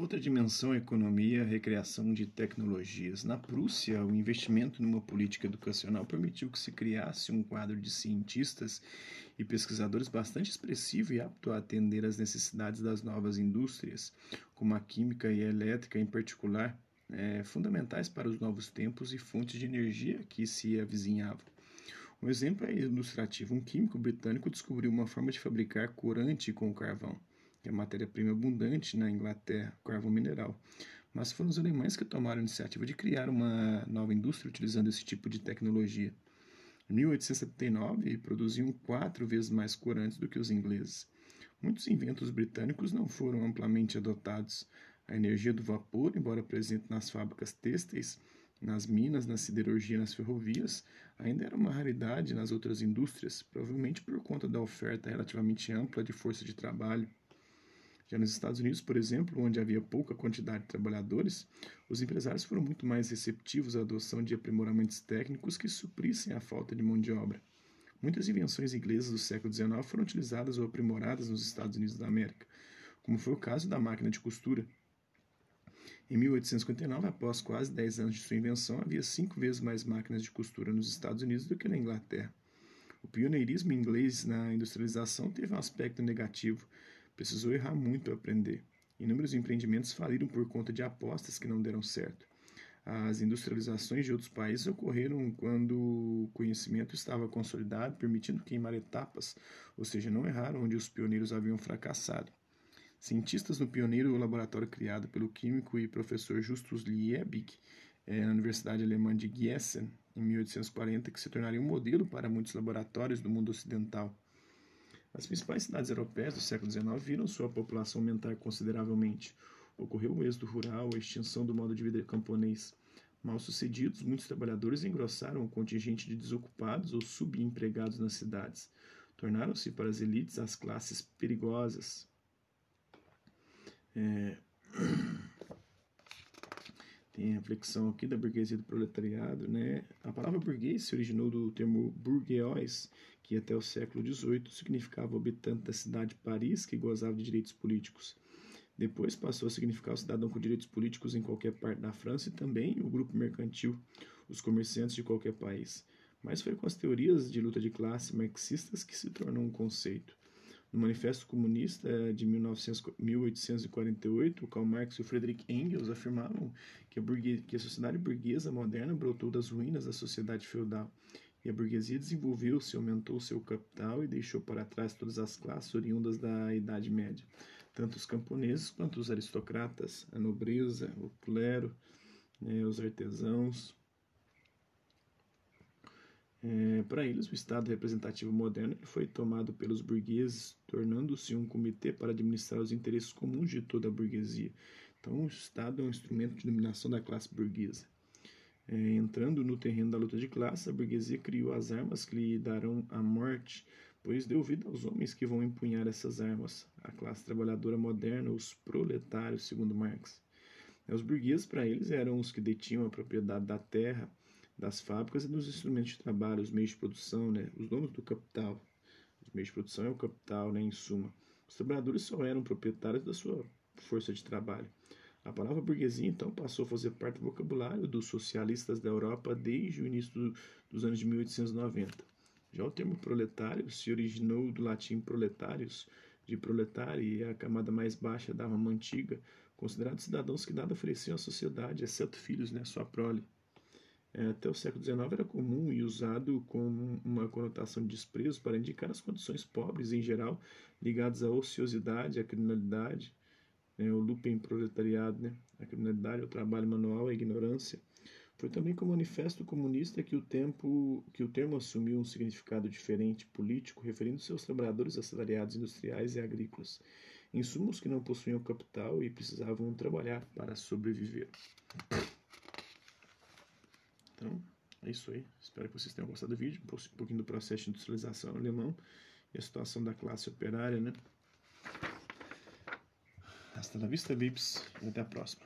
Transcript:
Outra dimensão é economia, a recriação de tecnologias. Na Prússia, o investimento numa política educacional permitiu que se criasse um quadro de cientistas e pesquisadores bastante expressivo e apto a atender às necessidades das novas indústrias, como a química e a elétrica em particular, é, fundamentais para os novos tempos e fontes de energia que se avizinhavam. Um exemplo é ilustrativo: um químico britânico descobriu uma forma de fabricar corante com carvão que é matéria-prima abundante na Inglaterra, carvão mineral. Mas foram os alemães que tomaram a iniciativa de criar uma nova indústria utilizando esse tipo de tecnologia. Em 1879, produziam quatro vezes mais corantes do que os ingleses. Muitos inventos britânicos não foram amplamente adotados. A energia do vapor, embora presente nas fábricas têxteis, nas minas, na siderurgia e nas ferrovias, ainda era uma raridade nas outras indústrias, provavelmente por conta da oferta relativamente ampla de força de trabalho. Já nos Estados Unidos, por exemplo, onde havia pouca quantidade de trabalhadores, os empresários foram muito mais receptivos à adoção de aprimoramentos técnicos que suprissem a falta de mão de obra. Muitas invenções inglesas do século XIX foram utilizadas ou aprimoradas nos Estados Unidos da América, como foi o caso da máquina de costura. Em 1859, após quase 10 anos de sua invenção, havia cinco vezes mais máquinas de costura nos Estados Unidos do que na Inglaterra. O pioneirismo inglês na industrialização teve um aspecto negativo, Precisou errar muito para aprender. Inúmeros empreendimentos faliram por conta de apostas que não deram certo. As industrializações de outros países ocorreram quando o conhecimento estava consolidado, permitindo queimar etapas, ou seja, não erraram onde os pioneiros haviam fracassado. Cientistas no pioneiro laboratório criado pelo químico e professor Justus Liebig eh, na Universidade Alemã de Gießen, em 1840, que se tornaria um modelo para muitos laboratórios do mundo ocidental. As principais cidades europeias do século XIX viram sua população aumentar consideravelmente. Ocorreu o êxodo rural, a extinção do modo de vida camponês. Mal sucedidos, muitos trabalhadores engrossaram o contingente de desocupados ou subempregados nas cidades. Tornaram-se para as elites as classes perigosas. É... Tem a reflexão aqui da burguesia do proletariado, né? A palavra burguês se originou do termo bourgeois, que até o século XVIII significava o habitante da cidade de Paris que gozava de direitos políticos. Depois passou a significar o cidadão com direitos políticos em qualquer parte da França e também o grupo mercantil, os comerciantes de qualquer país. Mas foi com as teorias de luta de classe marxistas que se tornou um conceito. No Manifesto Comunista de 1848, Karl Marx e Friedrich Engels afirmavam que a, que a sociedade burguesa moderna brotou das ruínas da sociedade feudal e a burguesia desenvolveu-se, aumentou seu capital e deixou para trás todas as classes oriundas da Idade Média, tanto os camponeses quanto os aristocratas, a nobreza, o clero, né, os artesãos, é, para eles, o Estado representativo moderno foi tomado pelos burgueses, tornando-se um comitê para administrar os interesses comuns de toda a burguesia. Então, o Estado é um instrumento de dominação da classe burguesa. É, entrando no terreno da luta de classe, a burguesia criou as armas que lhe darão a morte, pois deu vida aos homens que vão empunhar essas armas, a classe trabalhadora moderna, os proletários, segundo Marx. Os burgueses, para eles, eram os que detinham a propriedade da terra, das fábricas e dos instrumentos de trabalho, os meios de produção, né, os donos do capital. Os meios de produção é o capital, né, em suma. Os trabalhadores só eram proprietários da sua força de trabalho. A palavra burguesia, então, passou a fazer parte do vocabulário dos socialistas da Europa desde o início do, dos anos de 1890. Já o termo proletário se originou do latim proletários, de proletário, e é a camada mais baixa da Roma antiga, considerados cidadãos que nada ofereciam à sociedade, exceto filhos, né, sua prole. É, até o século XIX era comum e usado com uma conotação de desprezo para indicar as condições pobres em geral, ligadas à ociosidade, à criminalidade, né, o lupem proletariado, né, a criminalidade, o trabalho manual, a ignorância. Foi também com o Manifesto Comunista que o, tempo, que o termo assumiu um significado diferente, político, referindo-se aos trabalhadores assalariados industriais e agrícolas, insumos que não possuíam capital e precisavam trabalhar para sobreviver. Então, é isso aí. Espero que vocês tenham gostado do vídeo. Um pouquinho do processo de industrialização alemão e a situação da classe operária, né? Hasta la vista, Vips, e até a próxima.